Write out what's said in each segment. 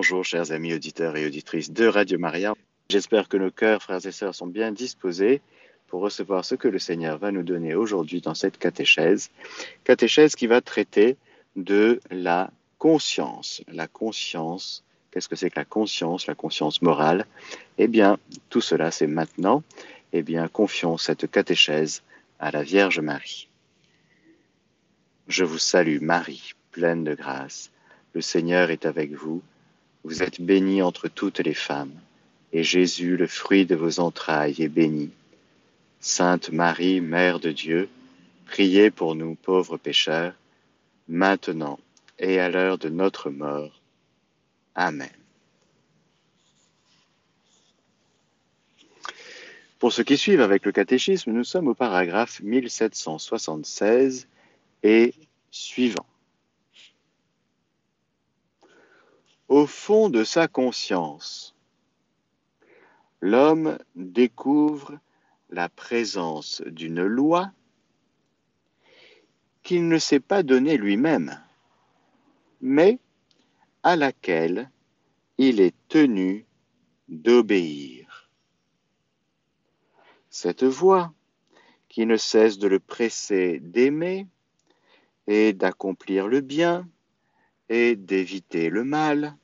Bonjour chers amis auditeurs et auditrices de Radio Maria. J'espère que nos cœurs, frères et sœurs, sont bien disposés pour recevoir ce que le Seigneur va nous donner aujourd'hui dans cette catéchèse. Catéchèse qui va traiter de la conscience. La conscience, qu'est-ce que c'est que la conscience, la conscience morale? Eh bien, tout cela, c'est maintenant. Eh bien, confions cette catéchèse à la Vierge Marie. Je vous salue Marie, pleine de grâce. Le Seigneur est avec vous. Vous êtes bénie entre toutes les femmes, et Jésus, le fruit de vos entrailles, est béni. Sainte Marie, Mère de Dieu, priez pour nous pauvres pécheurs, maintenant et à l'heure de notre mort. Amen. Pour ceux qui suivent avec le catéchisme, nous sommes au paragraphe 1776 et suivant. Au fond de sa conscience, l'homme découvre la présence d'une loi qu'il ne s'est pas donnée lui-même, mais à laquelle il est tenu d'obéir. Cette voix, qui ne cesse de le presser d'aimer, et d'accomplir le bien et d'éviter le mal,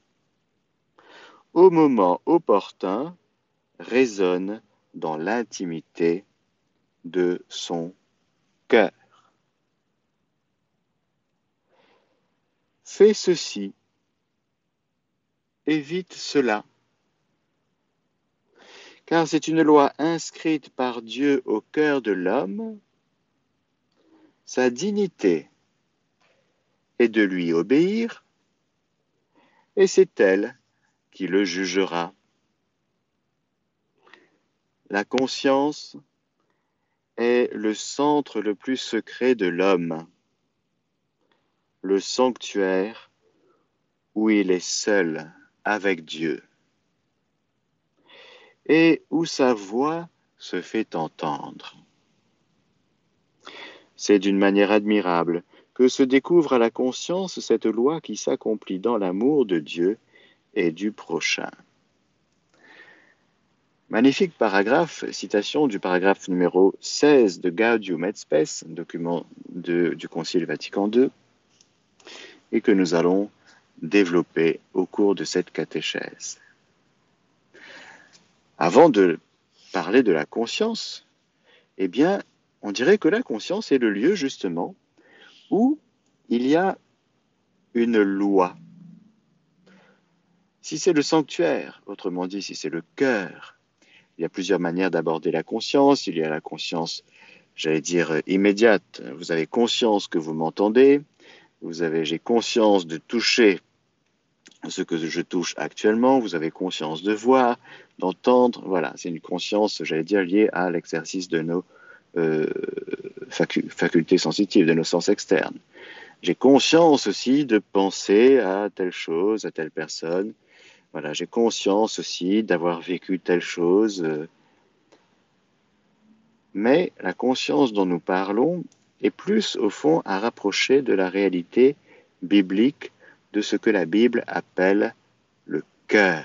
au moment opportun, résonne dans l'intimité de son cœur. Fais ceci, évite cela, car c'est une loi inscrite par Dieu au cœur de l'homme, sa dignité et de lui obéir, et c'est elle qui le jugera. La conscience est le centre le plus secret de l'homme, le sanctuaire où il est seul avec Dieu et où sa voix se fait entendre. C'est d'une manière admirable que se découvre à la conscience cette loi qui s'accomplit dans l'amour de Dieu et du prochain. Magnifique paragraphe, citation du paragraphe numéro 16 de Gaudium et Spes, document du Concile Vatican II, et que nous allons développer au cours de cette catéchèse. Avant de parler de la conscience, eh bien, on dirait que la conscience est le lieu justement où il y a une loi. Si c'est le sanctuaire, autrement dit, si c'est le cœur, il y a plusieurs manières d'aborder la conscience. Il y a la conscience, j'allais dire, immédiate. Vous avez conscience que vous m'entendez. Vous avez, j'ai conscience de toucher ce que je touche actuellement. Vous avez conscience de voir, d'entendre. Voilà, c'est une conscience, j'allais dire, liée à l'exercice de nos euh, facultés sensitives, de nos sens externes. J'ai conscience aussi de penser à telle chose, à telle personne. Voilà, j'ai conscience aussi d'avoir vécu telle chose. Mais la conscience dont nous parlons est plus, au fond, à rapprocher de la réalité biblique de ce que la Bible appelle le cœur.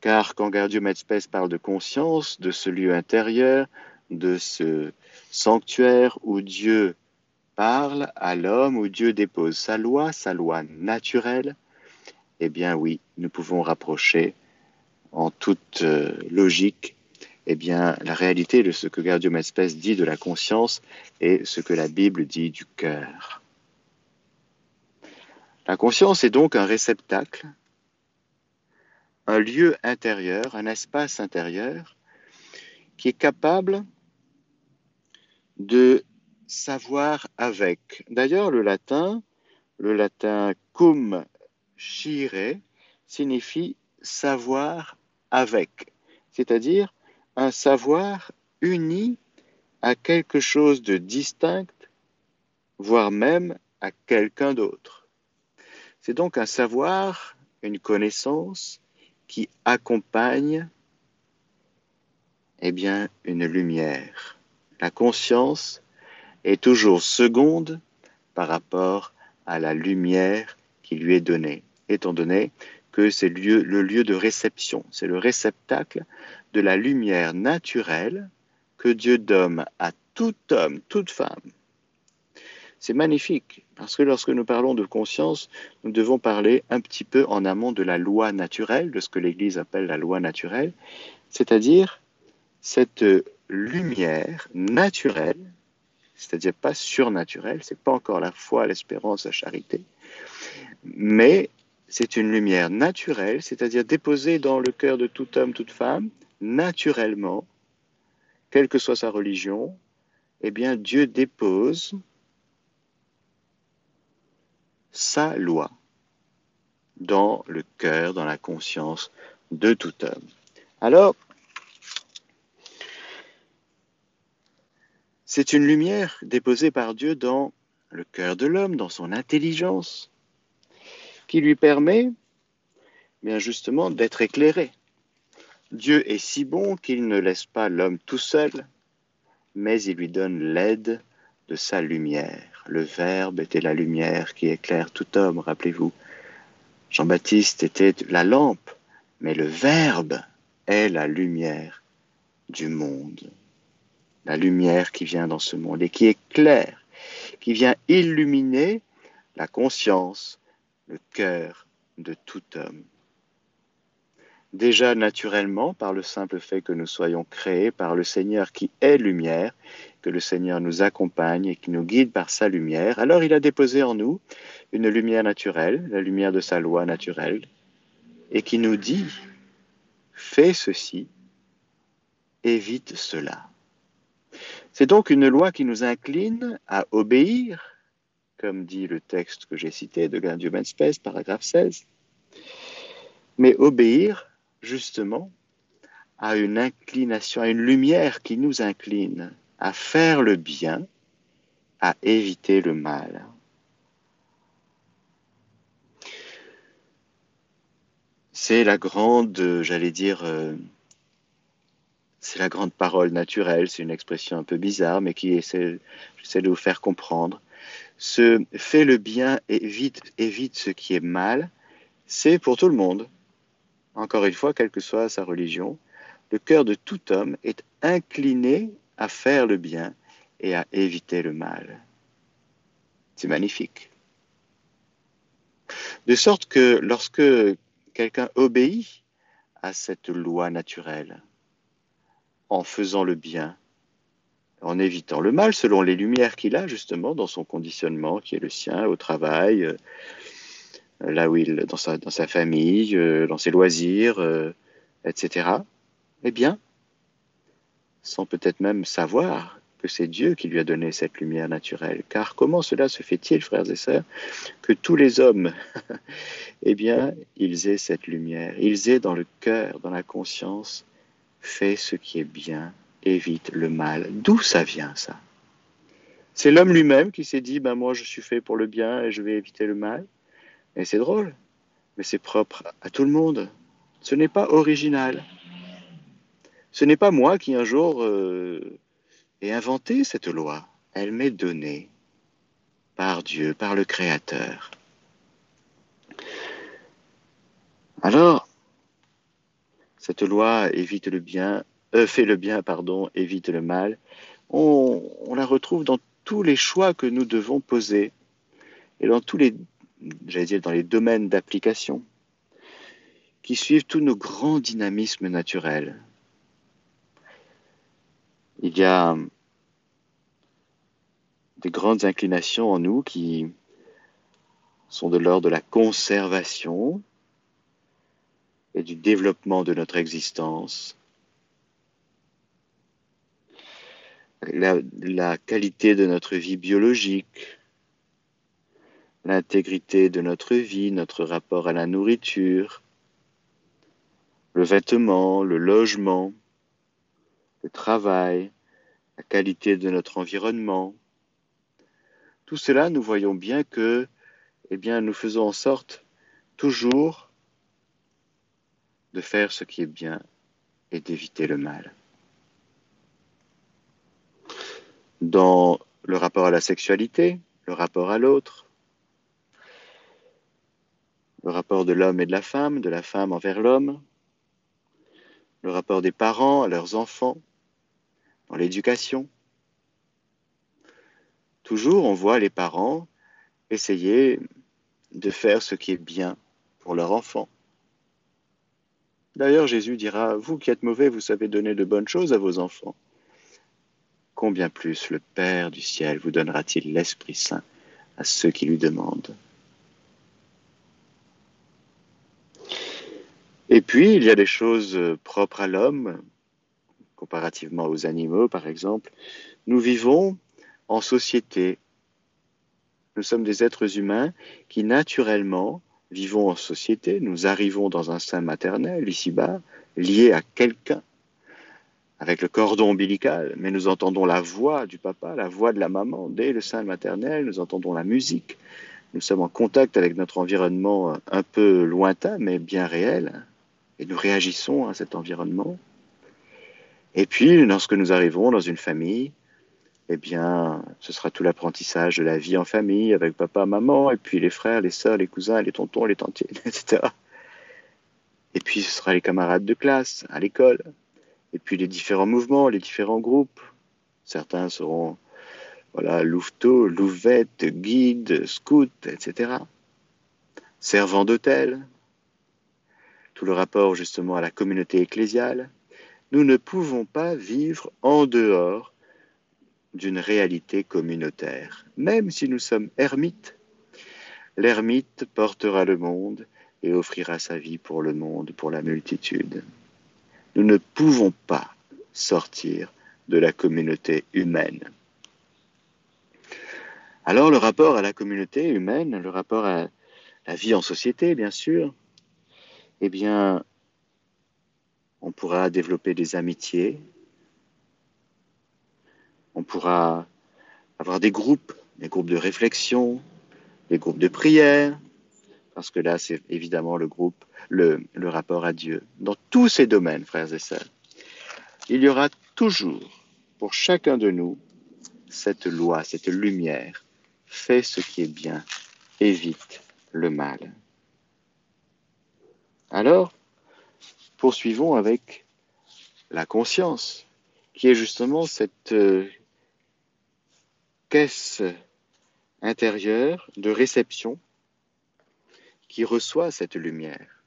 Car quand Gardium et parle de conscience, de ce lieu intérieur, de ce sanctuaire où Dieu parle à l'homme, où Dieu dépose sa loi, sa loi naturelle, eh bien oui, nous pouvons rapprocher en toute euh, logique eh bien, la réalité de ce que Gardium Espèce dit de la conscience et ce que la Bible dit du cœur. La conscience est donc un réceptacle, un lieu intérieur, un espace intérieur qui est capable de savoir avec. D'ailleurs, le latin, le latin cum scire signifie savoir avec, c'est-à-dire un savoir uni à quelque chose de distinct, voire même à quelqu'un d'autre. C'est donc un savoir, une connaissance qui accompagne eh bien, une lumière la conscience est toujours seconde par rapport à la lumière qui lui est donnée. étant donné que c'est le lieu de réception, c'est le réceptacle de la lumière naturelle que Dieu donne à tout homme, toute femme. C'est magnifique, parce que lorsque nous parlons de conscience, nous devons parler un petit peu en amont de la loi naturelle, de ce que l'Église appelle la loi naturelle, c'est-à-dire cette lumière naturelle, c'est-à-dire pas surnaturelle, c'est pas encore la foi, l'espérance, la charité, mais c'est une lumière naturelle, c'est-à-dire déposée dans le cœur de tout homme, toute femme, naturellement, quelle que soit sa religion, eh bien Dieu dépose sa loi dans le cœur, dans la conscience de tout homme. Alors, c'est une lumière déposée par Dieu dans le cœur de l'homme, dans son intelligence, qui lui permet bien justement d'être éclairé. Dieu est si bon qu'il ne laisse pas l'homme tout seul, mais il lui donne l'aide de sa lumière. Le Verbe était la lumière qui éclaire tout homme, rappelez-vous. Jean-Baptiste était la lampe, mais le Verbe est la lumière du monde. La lumière qui vient dans ce monde et qui éclaire, qui vient illuminer la conscience, le cœur de tout homme. Déjà naturellement, par le simple fait que nous soyons créés par le Seigneur qui est lumière, que le Seigneur nous accompagne et qui nous guide par sa lumière, alors il a déposé en nous une lumière naturelle, la lumière de sa loi naturelle, et qui nous dit, fais ceci, évite cela. C'est donc une loi qui nous incline à obéir comme dit le texte que j'ai cité de Human Space, paragraphe 16. Mais obéir, justement, à une inclination, à une lumière qui nous incline à faire le bien, à éviter le mal. C'est la grande, j'allais dire, euh, c'est la grande parole naturelle, c'est une expression un peu bizarre, mais qui essaie, j'essaie de vous faire comprendre ce fait le bien et évite, évite ce qui est mal, c'est pour tout le monde. Encore une fois, quelle que soit sa religion, le cœur de tout homme est incliné à faire le bien et à éviter le mal. C'est magnifique. De sorte que lorsque quelqu'un obéit à cette loi naturelle, en faisant le bien, en évitant le mal selon les lumières qu'il a justement dans son conditionnement qui est le sien au travail, euh, là où il, dans sa, famille, euh, dans ses loisirs, euh, etc. Eh bien, sans peut-être même savoir que c'est Dieu qui lui a donné cette lumière naturelle. Car comment cela se fait-il, frères et sœurs, que tous les hommes, eh bien, ils aient cette lumière, ils aient dans le cœur, dans la conscience, fait ce qui est bien évite le mal. D'où ça vient ça? C'est l'homme lui-même qui s'est dit, ben moi je suis fait pour le bien et je vais éviter le mal. Et c'est drôle, mais c'est propre à tout le monde. Ce n'est pas original. Ce n'est pas moi qui un jour euh, ai inventé cette loi. Elle m'est donnée par Dieu, par le Créateur. Alors, cette loi évite le bien euh, fait le bien, pardon, évite le mal, on, la retrouve dans tous les choix que nous devons poser et dans tous les, j'allais dire, dans les domaines d'application qui suivent tous nos grands dynamismes naturels. Il y a des grandes inclinations en nous qui sont de l'ordre de la conservation et du développement de notre existence, la, qualité de notre vie biologique, l'intégrité de notre vie, notre rapport à la nourriture, le vêtement, le logement, le travail, la qualité de notre environnement. Tout cela, nous voyons bien que, eh bien, nous faisons en sorte toujours de faire ce qui est bien et d'éviter le mal. dans le rapport à la sexualité, le rapport à l'autre, le rapport de l'homme et de la femme, de la femme envers l'homme, le rapport des parents à leurs enfants, dans l'éducation. Toujours, on voit les parents essayer de faire ce qui est bien pour leur enfant. D'ailleurs, Jésus dira, Vous qui êtes mauvais, vous savez donner de bonnes choses à vos enfants. Combien plus le Père du ciel vous donnera-t-il l'Esprit Saint à ceux qui lui demandent? Et puis, il y a des choses propres à l'homme, comparativement aux animaux, par exemple. Nous vivons en société. Nous sommes des êtres humains qui, naturellement, vivons en société. Nous arrivons dans un sein maternel, ici-bas, liés à quelqu'un, avec le cordon ombilical, mais nous entendons la voix du papa, la voix de la maman. Dès le sein maternel, nous entendons la musique. Nous sommes en contact avec notre environnement un peu lointain, mais bien réel et nous réagissons à cet environnement. Et puis, lorsque nous arrivons dans une famille, eh bien, ce sera tout l'apprentissage de la vie en famille avec papa, maman, et puis les frères, les sœurs, les cousins, les tontons, les tantiers, etc. Et puis, ce sera les camarades de classe à l'école, et puis les différents mouvements, les différents groupes. Certains seront, voilà, louveteaux, louvettes, guides, scouts, etc. Servants d'hôtel, tout le rapport justement à la communauté ecclésiale, nous ne pouvons pas vivre en dehors d'une réalité communautaire. Même si nous sommes ermites, l'ermite portera le monde et offrira sa vie pour le monde, pour la multitude. Nous ne pouvons pas sortir de la communauté humaine. Alors le rapport à la communauté humaine, le rapport à la vie en société, bien sûr, eh bien, on pourra développer des amitiés, on pourra avoir des groupes, des groupes de réflexion, des groupes de prière, parce que là, c'est évidemment le groupe, le, rapport à Dieu. Dans tous ces domaines, frères et sœurs, il y aura toujours, pour chacun de nous, cette loi, cette lumière. Fais ce qui est bien, évite le mal. Alors, poursuivons avec la conscience, qui est justement cette euh, caisse intérieure de réception qui reçoit cette lumière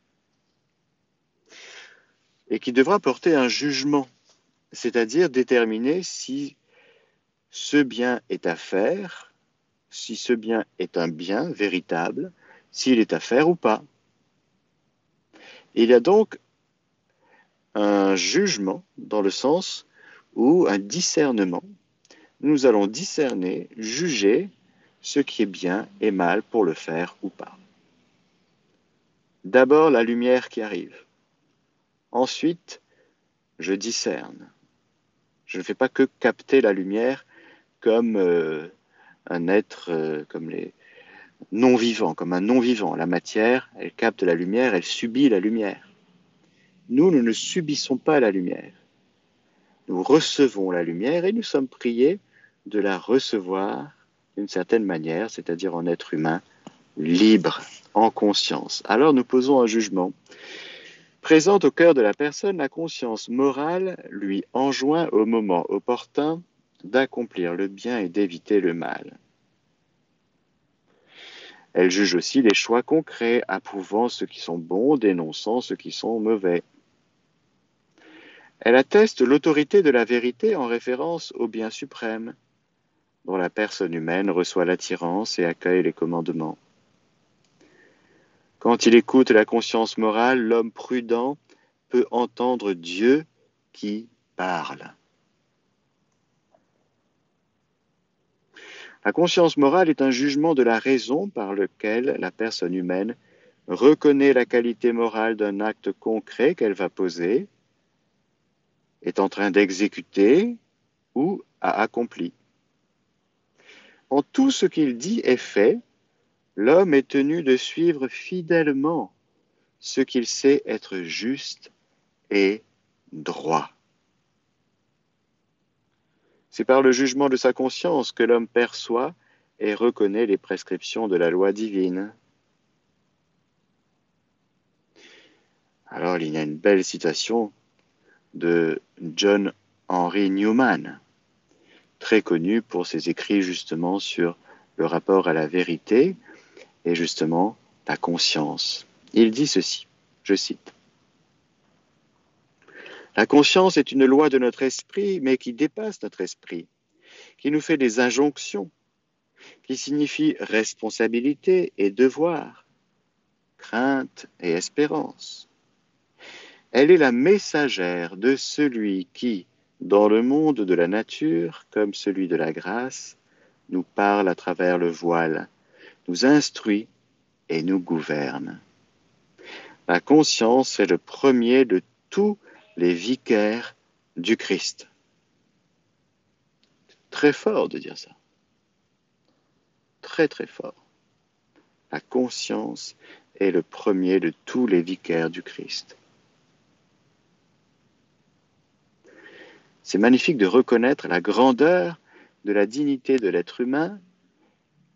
et qui devra porter un jugement, c'est-à-dire déterminer si ce bien est à faire, si ce bien est un bien véritable, s'il est à faire ou pas. Il y a donc un jugement dans le sens où un discernement. Nous allons discerner, juger ce qui est bien et mal pour le faire ou pas. D'abord la lumière qui arrive. Ensuite, je discerne. Je ne fais pas que capter la lumière comme euh, un être, euh, comme les, non-vivant, comme un non-vivant. La matière, elle capte la lumière, elle subit la lumière. Nous, nous ne subissons pas la lumière. Nous recevons la lumière et nous sommes priés de la recevoir d'une certaine manière, c'est-à-dire en être humain libre, en conscience. Alors nous posons un jugement. Présente au cœur de la personne, la conscience morale lui enjoint au moment opportun d'accomplir le bien et d'éviter le mal. Elle juge aussi les choix concrets, approuvant ceux qui sont bons, dénonçant ceux qui sont mauvais. Elle atteste l'autorité de la vérité en référence au bien suprême, dont la personne humaine reçoit l'attirance et accueille les commandements. Quand il écoute la conscience morale, l'homme prudent peut entendre Dieu qui parle. La conscience morale est un jugement de la raison par lequel la personne humaine reconnaît la qualité morale d'un acte concret qu'elle va poser, est en train d'exécuter ou a accompli. En tout ce qu'il dit et fait, l'homme est tenu de suivre fidèlement ce qu'il sait être juste et droit. C'est par le jugement de sa conscience que l'homme perçoit et reconnaît les prescriptions de la loi divine. Alors il y a une belle citation de John Henry Newman, très connu pour ses écrits justement sur le rapport à la vérité et justement la conscience. Il dit ceci, je cite. La conscience est une loi de notre esprit, mais qui dépasse notre esprit, qui nous fait des injonctions, qui signifie responsabilité et devoir, crainte et espérance. Elle est la messagère de celui qui, dans le monde de la nature comme celui de la grâce, nous parle à travers le voile, nous instruit et nous gouverne. La conscience est le premier de tous les vicaires du Christ. Très fort de dire ça. Très très fort. La conscience est le premier de tous les vicaires du Christ. C'est magnifique de reconnaître la grandeur de la dignité de l'être humain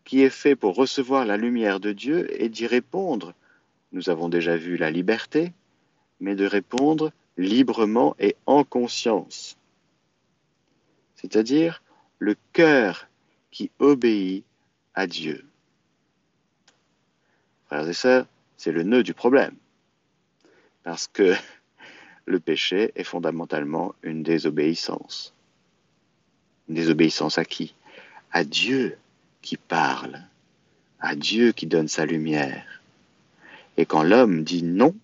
qui est fait pour recevoir la lumière de Dieu et d'y répondre. Nous avons déjà vu la liberté, mais de répondre librement et en conscience. C'est-à-dire le cœur qui obéit à Dieu. Frères et sœurs, c'est le nœud du problème. Parce que le péché est fondamentalement une désobéissance. Une désobéissance à qui? À Dieu qui parle, à Dieu qui donne sa lumière. Et quand l'homme dit non,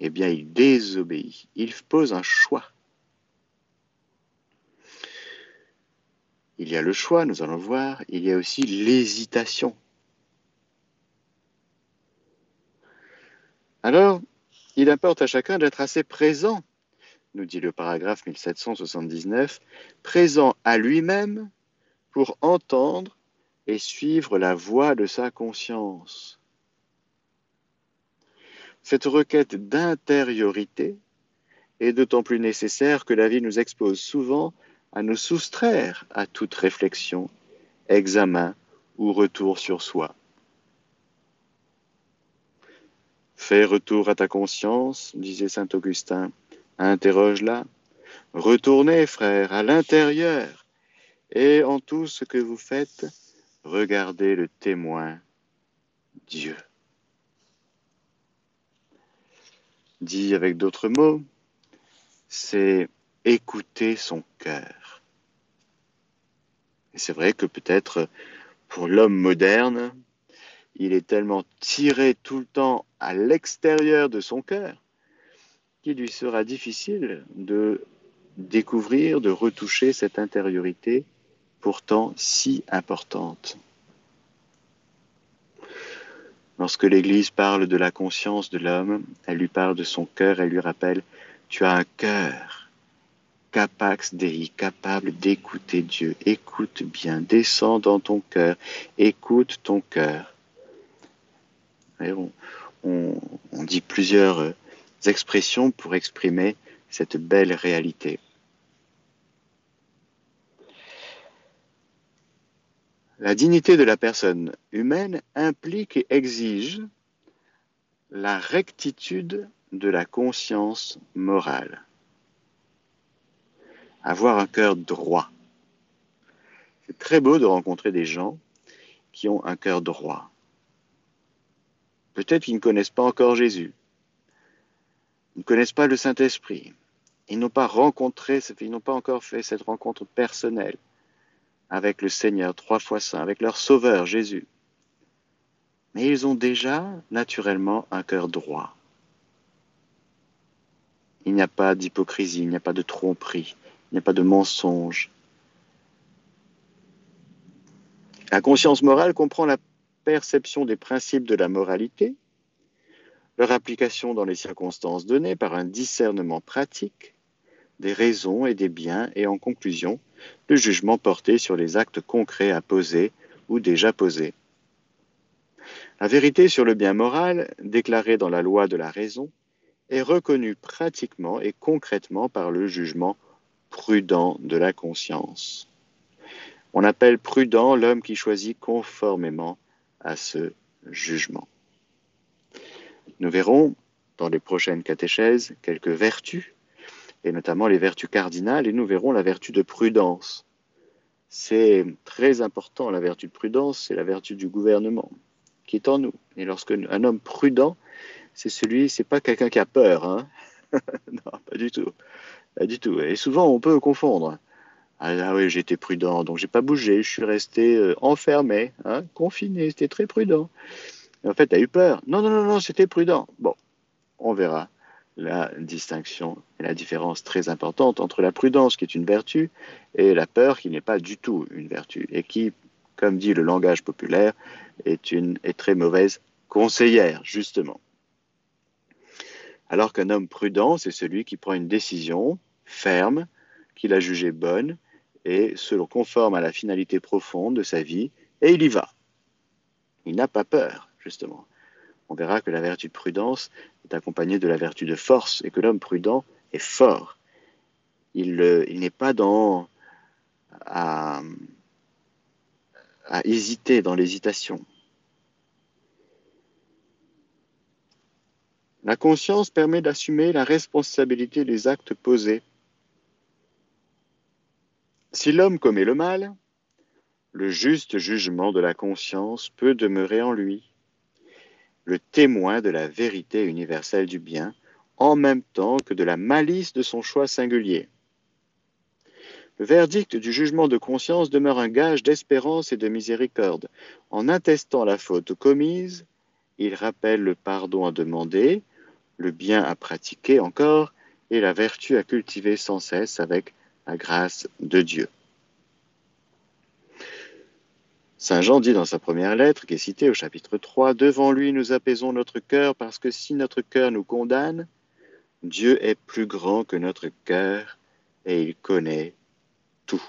eh bien il désobéit, il pose un choix. Il y a le choix, nous allons voir, il y a aussi l'hésitation. Alors, il importe à chacun d'être assez présent, nous dit le paragraphe 1779, présent à lui-même pour entendre et suivre la voie de sa conscience. Cette requête d'intériorité est d'autant plus nécessaire que la vie nous expose souvent à nous soustraire à toute réflexion, examen ou retour sur soi. Fais retour à ta conscience, disait saint Augustin. Interroge-la. Retournez, frère, à l'intérieur, et en tout ce que vous faites, regardez le témoin, Dieu. Dit avec d'autres mots, c'est écouter son cœur. Et c'est vrai que peut-être pour l'homme moderne, il est tellement tiré tout le temps à l'extérieur de son cœur qu'il lui sera difficile de découvrir, de retoucher cette intériorité pourtant si importante. Lorsque l'Église parle de la conscience de l'homme, elle lui parle de son cœur, elle lui rappelle, tu as un cœur, capax dei, capable d'écouter Dieu. Écoute bien, descends dans ton cœur, écoute ton cœur. On, dit plusieurs euh, expressions pour exprimer cette belle réalité. La dignité de la personne humaine implique et exige la rectitude de la conscience morale. Avoir un cœur droit. C'est très beau de rencontrer des gens qui ont un cœur droit. Peut-être qu'ils ne connaissent pas encore Jésus. Ils ne connaissent pas le Saint-Esprit. Ils n'ont pas rencontré, ils n'ont pas encore fait cette rencontre personnelle avec le Seigneur trois fois saint, avec leur Sauveur Jésus. Mais ils ont déjà naturellement un cœur droit. Il n'y a pas d'hypocrisie, il n'y a pas de tromperie, il n'y a pas de mensonge. La conscience morale comprend la perception des principes de la moralité, leur application dans les circonstances données par un discernement pratique des raisons et des biens et en conclusion le jugement porté sur les actes concrets à poser ou déjà posés. La vérité sur le bien moral, déclarée dans la loi de la raison, est reconnue pratiquement et concrètement par le jugement prudent de la conscience. On appelle prudent l'homme qui choisit conformément à ce jugement. Nous verrons dans les prochaines catéchèses quelques vertus, et notamment les vertus cardinales, et nous verrons la vertu de prudence. C'est très important, la vertu de prudence, c'est la vertu du gouvernement qui est en nous. Et lorsque un homme prudent, c'est celui, c'est pas quelqu'un qui a peur, hein non, pas du tout, pas du tout. Et souvent, on peut confondre. Ah, ah oui, j'étais prudent, donc j'ai pas bougé, je suis resté euh, enfermé, hein, confiné, c'était très prudent. en fait, tu as eu peur. Non, non, non, non, c'était prudent. Bon, on verra la distinction et la différence très importante entre la prudence, qui est une vertu, et la peur, qui n'est pas du tout une vertu, et qui, comme dit le langage populaire, est une est très mauvaise conseillère, justement. Alors qu'un homme prudent, c'est celui qui prend une décision ferme, qu'il a jugée bonne, et selon conforme à la finalité profonde de sa vie, et il y va. Il n'a pas peur, justement. On verra que la vertu de prudence est accompagnée de la vertu de force, et que l'homme prudent est fort. Il, euh, n'est pas dans à hésiter dans l'hésitation. La conscience permet d'assumer la responsabilité des actes posés. Si l'homme commet le mal, le juste jugement de la conscience peut demeurer en lui, le témoin de la vérité universelle du bien, en même temps que de la malice de son choix singulier. Le verdict du jugement de conscience demeure un gage d'espérance et de miséricorde. En attestant la faute commise, il rappelle le pardon à demander, le bien à pratiquer encore et la vertu à cultiver sans cesse avec la grâce de Dieu. Saint Jean dit dans sa première lettre, qui est citée au chapitre 3, Devant lui nous apaisons notre cœur parce que si notre cœur nous condamne, Dieu est plus grand que notre cœur et il connaît tout.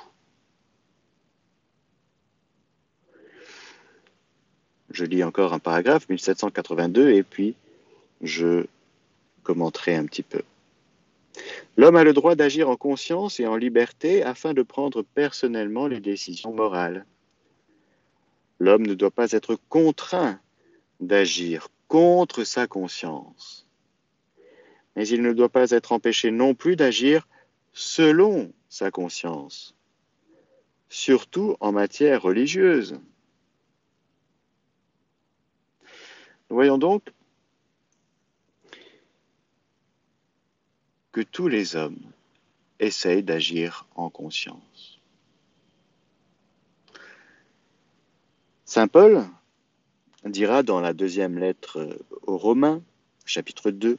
Je lis encore un paragraphe, 1782, et puis je commenterai un petit peu. L'homme a le droit d'agir en conscience et en liberté afin de prendre personnellement les décisions morales. L'homme ne doit pas être contraint d'agir contre sa conscience. Mais il ne doit pas être empêché non plus d'agir selon sa conscience, surtout en matière religieuse. Voyons donc tous les hommes essayent d'agir en conscience. Saint Paul dira dans la deuxième lettre aux Romains, chapitre 2,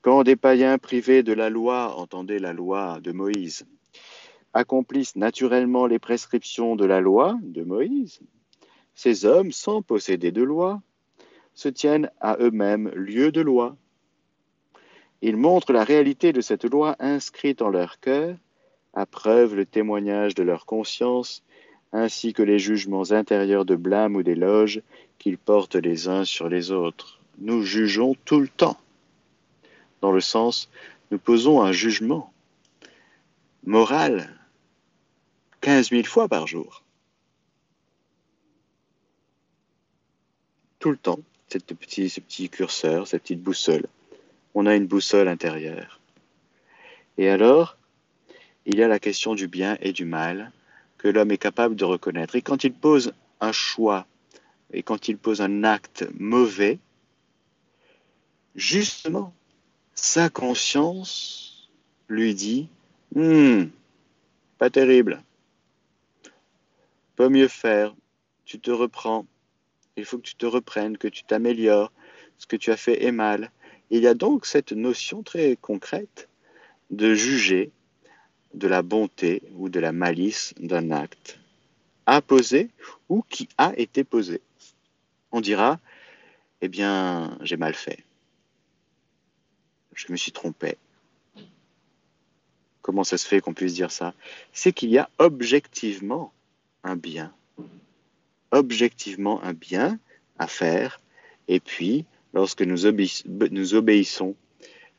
Quand des païens privés de la loi, entendez la loi de Moïse, accomplissent naturellement les prescriptions de la loi de Moïse, ces hommes, sans posséder de loi, se tiennent à eux-mêmes lieu de loi ils montrent la réalité de cette loi inscrite en leur cœur, à preuve le témoignage de leur conscience, ainsi que les jugements intérieurs de blâme ou d'éloge qu'ils portent les uns sur les autres. Nous jugeons tout le temps, dans le sens, nous posons un jugement moral 15 000 fois par jour. Tout le temps, cette ce petit curseur, cette petite boussole on a une boussole intérieure. Et alors, il y a la question du bien et du mal que l'homme est capable de reconnaître. Et quand il pose un choix, et quand il pose un acte mauvais, justement, sa conscience lui dit, hmm, pas terrible, peut mieux faire, tu te reprends, il faut que tu te reprennes, que tu t'améliores, ce que tu as fait est mal, il y a donc cette notion très concrète de juger de la bonté ou de la malice d'un acte poser ou qui a été posé. On dira, eh bien, j'ai mal fait. Je me suis trompé. Comment ça se fait qu'on puisse dire ça? C'est qu'il y a objectivement un bien. Objectivement un bien à faire. Et puis, lorsque nous, obéissons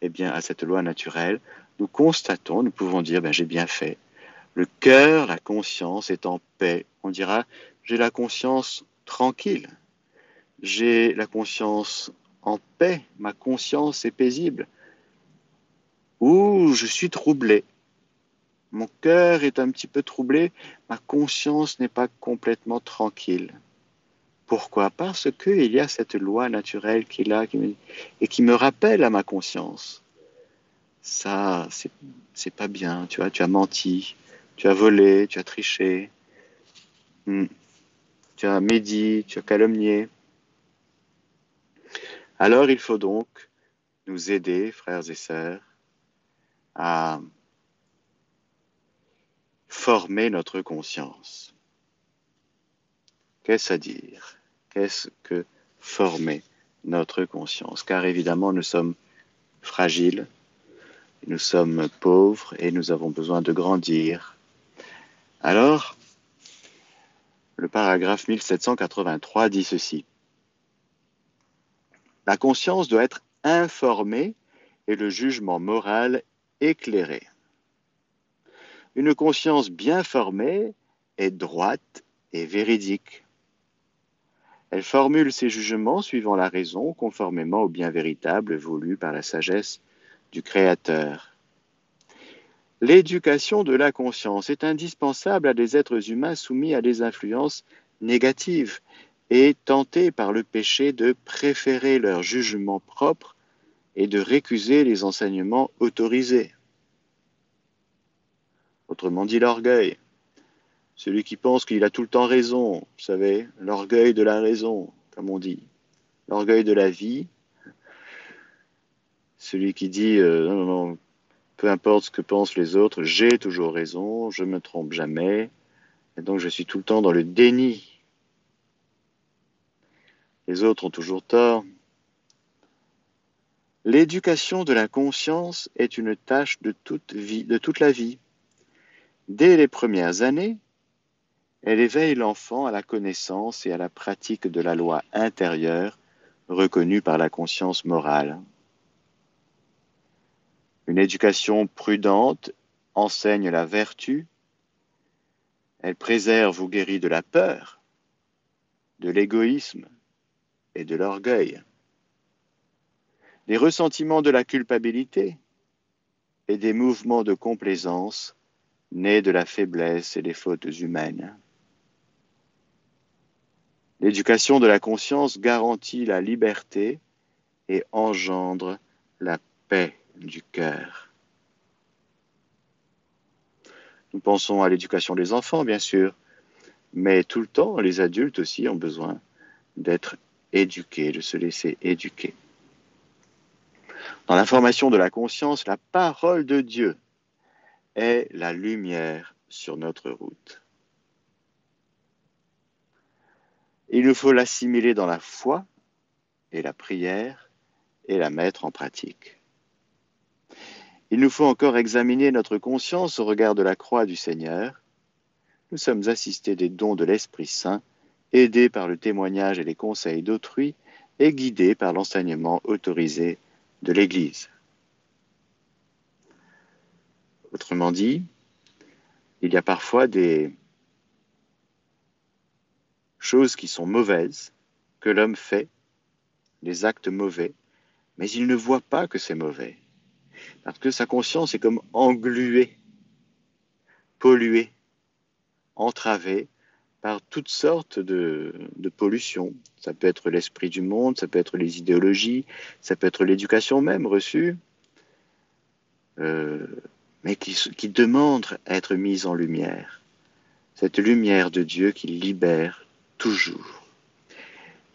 eh à cette loi naturelle, nous constatons, nous pouvons dire, ben, j'ai bien fait. Le cœur, la conscience est en paix. On dira, j'ai la conscience tranquille. J'ai la conscience en paix, ma conscience est paisible, ou je suis troublé. Mon cœur est un petit peu troublé, ma conscience n'est pas complètement tranquille. Pourquoi? Parce qu'il y a cette loi naturelle qui est là et qui me rappelle à ma conscience. Ça, c'est pas bien, tu vois, tu as menti, tu as volé, tu as triché, hmm. tu as médit, tu as calomnié. Alors il faut donc nous aider, frères et sœurs, à former notre conscience. Qu'est-ce à dire? Qu'est-ce que former notre conscience? Car évidemment, nous sommes fragiles, nous sommes pauvres et nous avons besoin de grandir. Alors, le paragraphe 1783 dit ceci. La conscience doit être informée et le jugement moral éclairé. Une conscience bien formée est droite et véridique. Elle formule ses jugements suivant la raison, conformément au bien véritable voulu par la sagesse du Créateur. L'éducation de la conscience est indispensable à des êtres humains soumis à des influences négatives et tentés par le péché de préférer leur jugement propre et de récuser les enseignements autorisés. Autrement dit, l'orgueil. Celui qui pense qu'il a tout le temps raison, vous savez, l'orgueil de la raison, comme on dit. L'orgueil de la vie. Celui qui dit, euh, non, non, peu importe ce que pensent les autres, j'ai toujours raison, je ne me trompe jamais. Et donc je suis tout le temps dans le déni. Les autres ont toujours tort, L'éducation de la conscience est une tâche de toute, de toute la vie. Dès les premières années, elle éveille l'enfant à la connaissance et à la pratique de la loi intérieure reconnue par la conscience morale. Une éducation prudente enseigne la vertu, elle préserve ou guérit de la peur, de l'égoïsme et de l'orgueil les ressentiments de la culpabilité et des mouvements de complaisance nés de la faiblesse et des fautes humaines. L'éducation de la conscience garantit la liberté et engendre la paix du cœur. Nous pensons à l'éducation des enfants, bien sûr, mais tout le temps, les adultes aussi ont besoin d'être éduqués, de se laisser éduquer. Dans la formation de la conscience, la parole de Dieu est la lumière sur notre route. Il nous faut l'assimiler dans la foi et la prière et la mettre en pratique. Il nous faut encore examiner notre conscience au regard de la croix du Seigneur. Nous sommes assistés des dons de l'Esprit Saint, aidés par le témoignage et les conseils d'autrui et guidés par l'enseignement autorisé de l'Église. Autrement dit, il y a parfois des choses qui sont mauvaises, que l'homme fait, des actes mauvais, mais il ne voit pas que c'est mauvais, parce que sa conscience est comme engluée, polluée, entravée par toutes sortes de, pollutions. Ça peut être l'esprit du monde, ça peut être les idéologies, ça peut être l'éducation même reçue, euh, mais qui, qui demande à être mise en lumière. Cette lumière de Dieu qui libère toujours.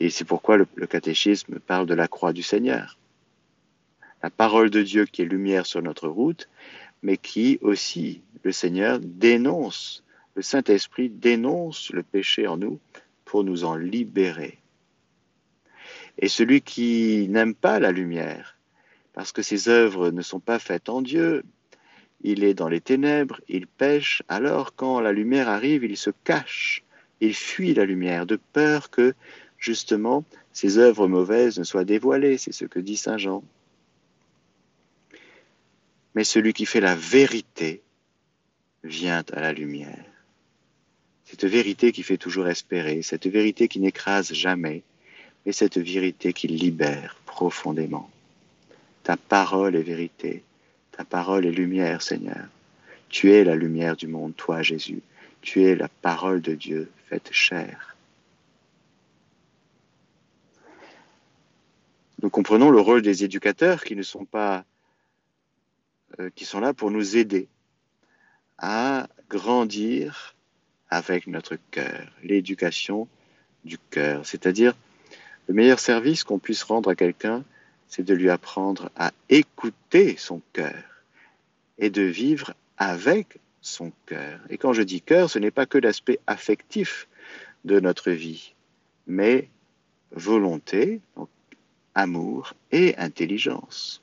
Et c'est pourquoi le, le catéchisme parle de la croix du Seigneur. La parole de Dieu qui est lumière sur notre route, mais qui aussi, le Seigneur, dénonce le Saint-Esprit dénonce le péché en nous pour nous en libérer. Et celui qui n'aime pas la lumière, parce que ses œuvres ne sont pas faites en Dieu, il est dans les ténèbres, il pêche, alors quand la lumière arrive, il se cache, il fuit la lumière, de peur que, justement, ses œuvres mauvaises ne soient dévoilées, c'est ce que dit Saint Jean. Mais celui qui fait la vérité vient à la lumière cette vérité qui fait toujours espérer, cette vérité qui n'écrase jamais, et cette vérité qui libère profondément. Ta parole est vérité, ta parole est lumière, Seigneur. Tu es la lumière du monde, toi, Jésus. Tu es la parole de Dieu faite chair. Nous comprenons le rôle des éducateurs qui ne sont pas, euh, qui sont là pour nous aider à grandir avec notre cœur, l'éducation du cœur. C'est-à-dire, le meilleur service qu'on puisse rendre à quelqu'un, c'est de lui apprendre à écouter son cœur et de vivre avec son cœur. Et quand je dis cœur, ce n'est pas que l'aspect affectif de notre vie, mais volonté, amour et intelligence.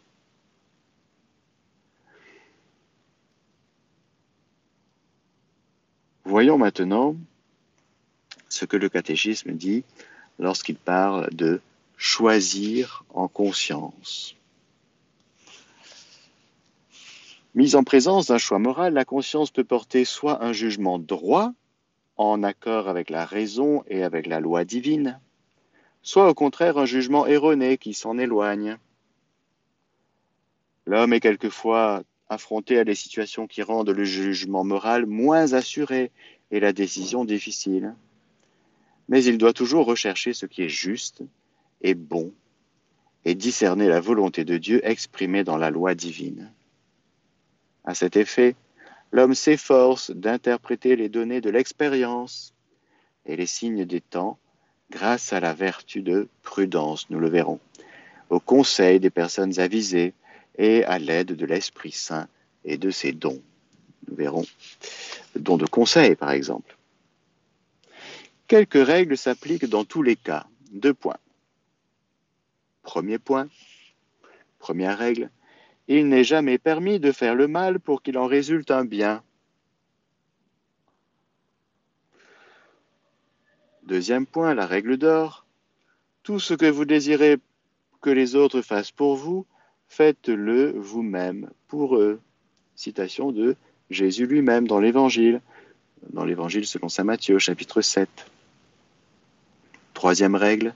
Voyons maintenant ce que le catéchisme dit lorsqu'il parle de choisir en conscience. Mise en présence d'un choix moral, la conscience peut porter soit un jugement droit, en accord avec la raison et avec la loi divine, soit au contraire un jugement erroné qui s'en éloigne. L'homme est quelquefois affronté à des situations qui rendent le jugement moral moins assuré et la décision difficile. Mais il doit toujours rechercher ce qui est juste et bon et discerner la volonté de Dieu exprimée dans la loi divine. À cet effet, l'homme s'efforce d'interpréter les données de l'expérience et les signes des temps grâce à la vertu de prudence, nous le verrons, au conseil des personnes avisées et à l'aide de l'Esprit Saint et de ses dons. Nous verrons le don de conseil, par exemple. Quelques règles s'appliquent dans tous les cas. Deux points. Premier point, première règle, il n'est jamais permis de faire le mal pour qu'il en résulte un bien. Deuxième point, la règle d'or. Tout ce que vous désirez que les autres fassent pour vous, faites-le vous-même pour eux. Citation de Jésus lui-même dans l'Évangile, dans l'Évangile selon Saint Matthieu, chapitre 7. Troisième règle,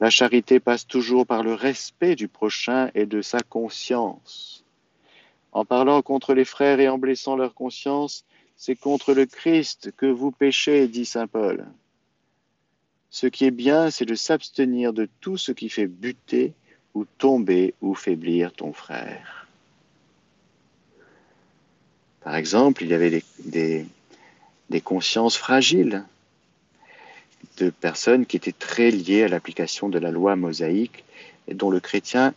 la charité passe toujours par le respect du prochain et de sa conscience. En parlant contre les frères et en blessant leur conscience, c'est contre le Christ que vous péchez, dit Saint Paul. Ce qui est bien, c'est de s'abstenir de tout ce qui fait buter ou tomber ou faiblir ton frère. Par exemple, il y avait des, des consciences fragiles personnes qui étaient très liées à l'application de la loi mosaïque et dont le chrétien,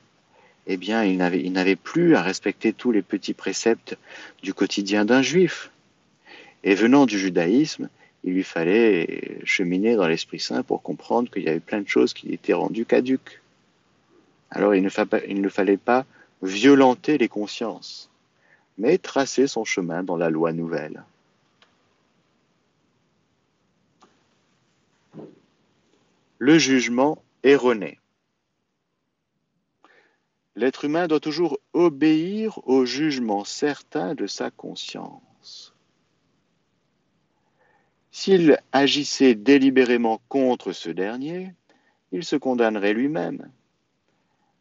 eh bien, il n'avait plus à respecter tous les petits préceptes du quotidien d'un juif. Et venant du judaïsme, il lui fallait cheminer dans l'Esprit Saint pour comprendre qu'il y avait plein de choses qui étaient rendues caduques. Alors il ne fallait pas violenter les consciences, mais tracer son chemin dans la loi nouvelle. Le jugement erroné. L'être humain doit toujours obéir au jugement certain de sa conscience. S'il agissait délibérément contre ce dernier, il se condamnerait lui-même.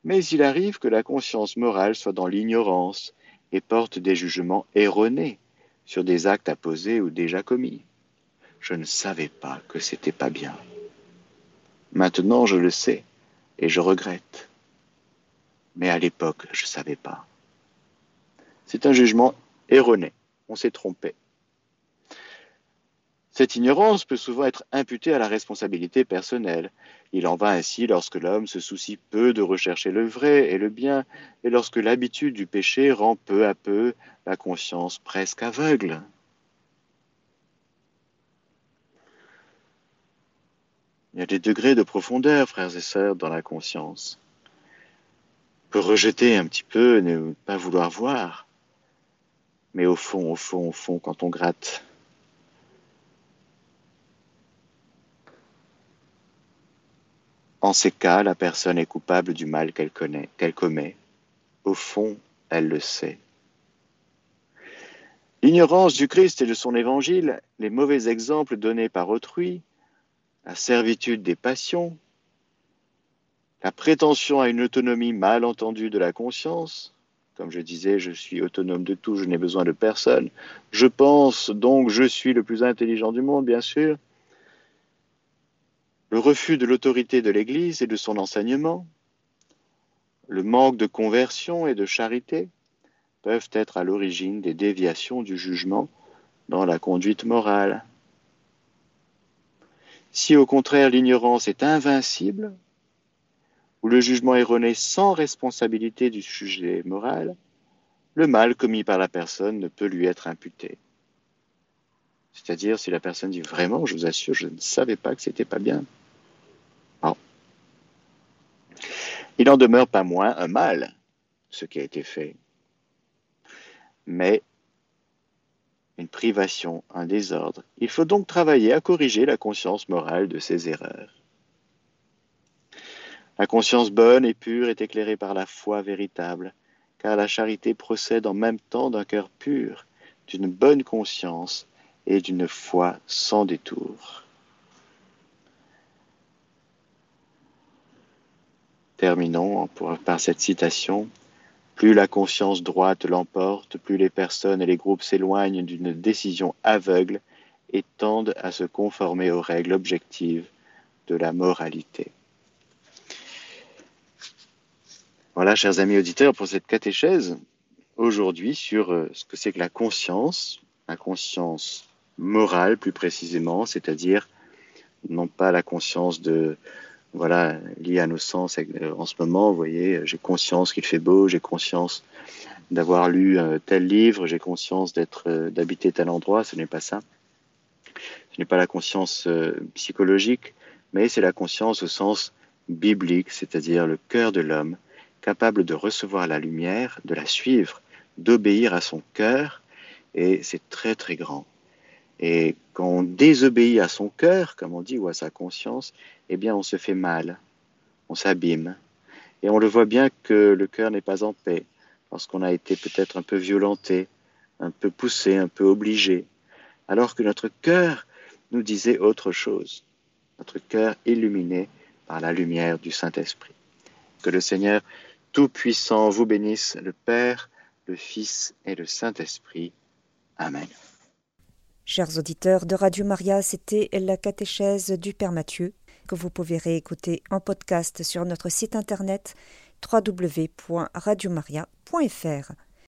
Mais il arrive que la conscience morale soit dans l'ignorance et porte des jugements erronés sur des actes à poser ou déjà commis. Je ne savais pas que c'était pas bien. Maintenant, je le sais et je regrette. Mais à l'époque, je ne savais pas. C'est un jugement erroné. On s'est trompé. Cette ignorance peut souvent être imputée à la responsabilité personnelle. Il en va ainsi lorsque l'homme se soucie peu de rechercher le vrai et le bien, et lorsque l'habitude du péché rend peu à peu la conscience presque aveugle. Il y a des degrés de profondeur, frères et sœurs, dans la conscience. On peut rejeter un petit peu, ne pas vouloir voir. Mais au fond, au fond, au fond, quand on gratte, En ces cas, la personne est coupable du mal qu'elle connaît, qu'elle commet. Au fond, elle le sait. L'ignorance du Christ et de son évangile, les mauvais exemples donnés par autrui, la servitude des passions, La prétention à une autonomie mal entendue de la conscience, comme je disais, je suis autonome de tout, je n'ai besoin de personne. Je pense donc je suis le plus intelligent du monde, bien sûr. Le refus de l'autorité de l'Église et de son enseignement, le manque de conversion et de charité peuvent être à l'origine des déviations du jugement dans la conduite morale. Si au contraire l'ignorance est invincible, ou le jugement erroné sans responsabilité du sujet moral, le mal commis par la personne ne peut lui être imputé. C'est-à-dire si la personne dit vraiment, je vous assure, je ne savais pas que c'était pas bien. Il n'en demeure pas moins un mal, ce qui a été fait, mais une privation, un désordre. Il faut donc travailler à corriger la conscience morale de ces erreurs. La conscience bonne et pure est éclairée par la foi véritable, car la charité procède en même temps d'un cœur pur, d'une bonne conscience et d'une foi sans détour. Terminons par cette citation. Plus la conscience droite l'emporte, plus les personnes et les groupes s'éloignent d'une décision aveugle et tendent à se conformer aux règles objectives de la moralité. Voilà, chers amis auditeurs, pour cette catéchèse aujourd'hui sur euh, ce que c'est que la conscience, la conscience morale plus précisément, c'est-à-dire non pas la conscience de voilà liée à nos sens euh, en ce moment. Vous voyez, j'ai conscience qu'il fait beau, j'ai conscience d'avoir lu euh, tel livre, j'ai conscience d'être d'habiter tel endroit. Ce n'est pas ça. Ce n'est pas la conscience psychologique, mais c'est la conscience au sens biblique, c'est-à-dire le cœur de l'homme capable de recevoir la lumière, de la suivre, d'obéir à son cœur, et c'est très très grand. Et quand on désobéit à son cœur, comme on dit, ou à sa conscience, eh bien on se fait mal, on s'abîme. Et on le voit bien que le cœur n'est pas en paix, parce qu'on a été peut-être un peu violenté, un peu poussé, un peu obligé, alors que notre cœur nous disait autre chose, notre cœur illuminé par la lumière du Saint-Esprit. Que le Seigneur tout-Puissant vous bénisse le Père, le Fils et le Saint-Esprit. Amen. Chers auditeurs de Radio Maria, c'était la catéchèse du Père Mathieu que vous pouvez réécouter en podcast sur notre site internet www.radiomaria.fr.